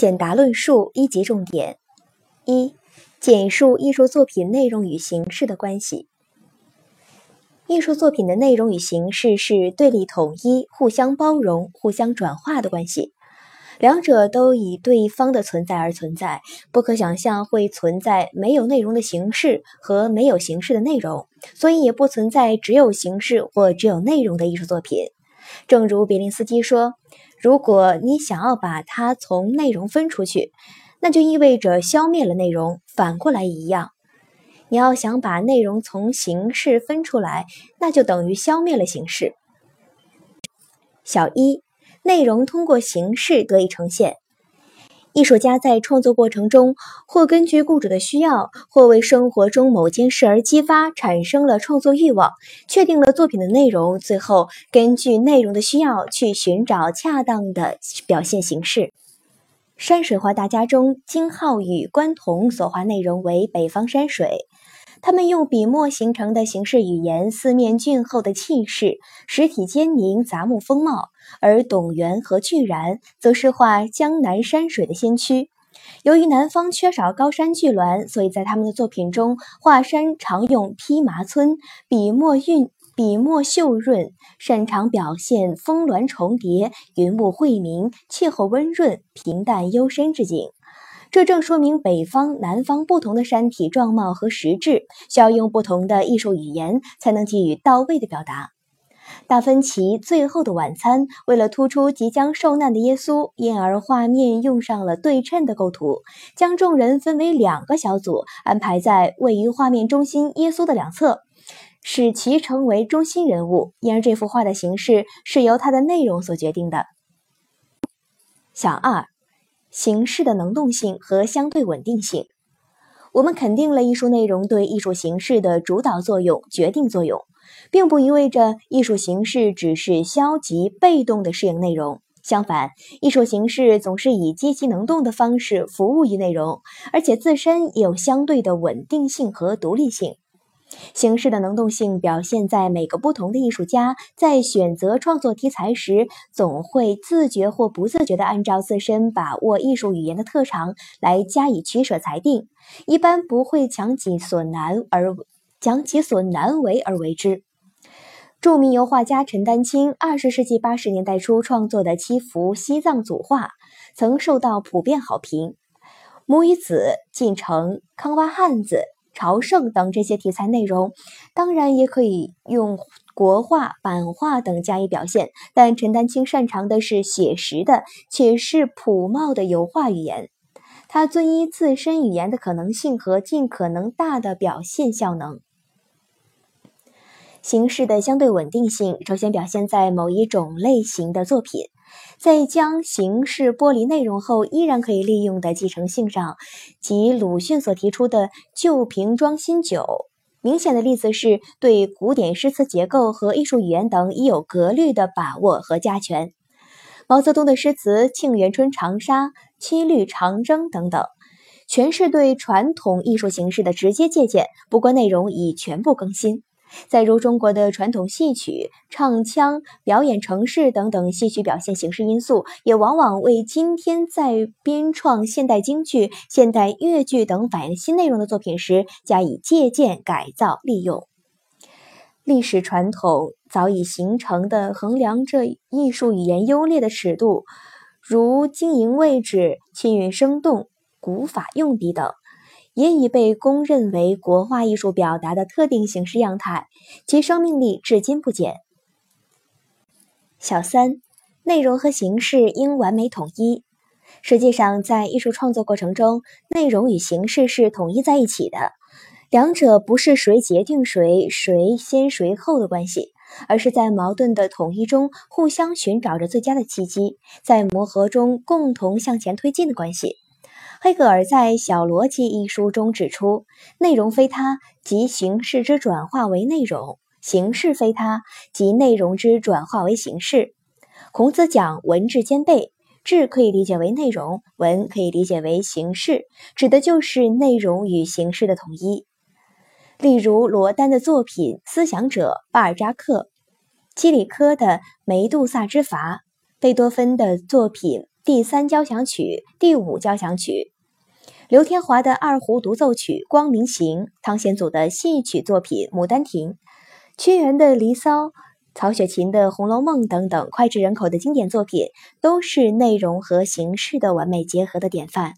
简答论述一级重点：一、简述艺术作品内容与形式的关系。艺术作品的内容与形式是对立统一、互相包容、互相转化的关系，两者都以对方的存在而存在。不可想象会存在没有内容的形式和没有形式的内容，所以也不存在只有形式或只有内容的艺术作品。正如别林斯基说。如果你想要把它从内容分出去，那就意味着消灭了内容。反过来一样，你要想把内容从形式分出来，那就等于消灭了形式。小一，内容通过形式得以呈现。艺术家在创作过程中，或根据雇主的需要，或为生活中某件事而激发，产生了创作欲望，确定了作品的内容，最后根据内容的需要去寻找恰当的表现形式。山水画大家中，金浩宇关同所画内容为北方山水。他们用笔墨形成的形式语言，四面俊厚的气势，实体坚凝，杂木风貌；而董源和巨然则是画江南山水的先驱。由于南方缺少高山巨峦，所以在他们的作品中，画山常用披麻皴，笔墨韵，笔墨秀润，擅长表现峰峦重叠、云雾晦明、气候温润、平淡幽深之景。这正说明北方、南方不同的山体状貌和实质，需要用不同的艺术语言才能给予到位的表达。达芬奇《最后的晚餐》为了突出即将受难的耶稣，因而画面用上了对称的构图，将众人分为两个小组，安排在位于画面中心耶稣的两侧，使其成为中心人物。因而这幅画的形式是由它的内容所决定的。小二。形式的能动性和相对稳定性，我们肯定了艺术内容对艺术形式的主导作用、决定作用，并不意味着艺术形式只是消极被动的适应内容。相反，艺术形式总是以积极能动的方式服务于内容，而且自身也有相对的稳定性和独立性。形式的能动性表现在每个不同的艺术家在选择创作题材时，总会自觉或不自觉地按照自身把握艺术语言的特长来加以取舍裁定，一般不会强己所难而强其所难为而为之。著名油画家陈丹青二十世纪八十年代初创作的七幅西藏组画，曾受到普遍好评。母与子、进城、康巴汉子。朝圣等这些题材内容，当然也可以用国画、版画等加以表现，但陈丹青擅长的是写实的，且是朴茂的油画语言。他遵依自身语言的可能性和尽可能大的表现效能。形式的相对稳定性，首先表现在某一种类型的作品。在将形式剥离内容后，依然可以利用的继承性上，即鲁迅所提出的“旧瓶装新酒”。明显的例子是对古典诗词结构和艺术语言等已有格律的把握和加权。毛泽东的诗词《沁园春·长沙》《七律长征》等等，全是对传统艺术形式的直接借鉴，不过内容已全部更新。再如中国的传统戏曲、唱腔、表演程式等等戏曲表现形式因素，也往往为今天在编创现代京剧、现代越剧等反映新内容的作品时加以借鉴、改造、利用。历史传统早已形成的衡量这艺术语言优劣的尺度，如经营位置、气韵生动、古法用笔等。也已被公认为国画艺术表达的特定形式样态，其生命力至今不减。小三，内容和形式应完美统一。实际上，在艺术创作过程中，内容与形式是统一在一起的，两者不是谁决定谁、谁先谁后的关系，而是在矛盾的统一中互相寻找着最佳的契机，在磨合中共同向前推进的关系。黑格尔在《小逻辑》一书中指出：“内容非他，即形式之转化为内容；形式非他，即内容之转化为形式。”孔子讲文质兼备，质可以理解为内容，文可以理解为形式，指的就是内容与形式的统一。例如罗丹的作品《思想者》，巴尔扎克、基里科的《梅杜萨之筏》，贝多芬的作品。第三交响曲、第五交响曲。刘天华的二胡独奏曲《光明行》，汤显祖的戏曲作品《牡丹亭》，屈原的《离骚》，曹雪芹的《红楼梦》等等脍炙人口的经典作品，都是内容和形式的完美结合的典范。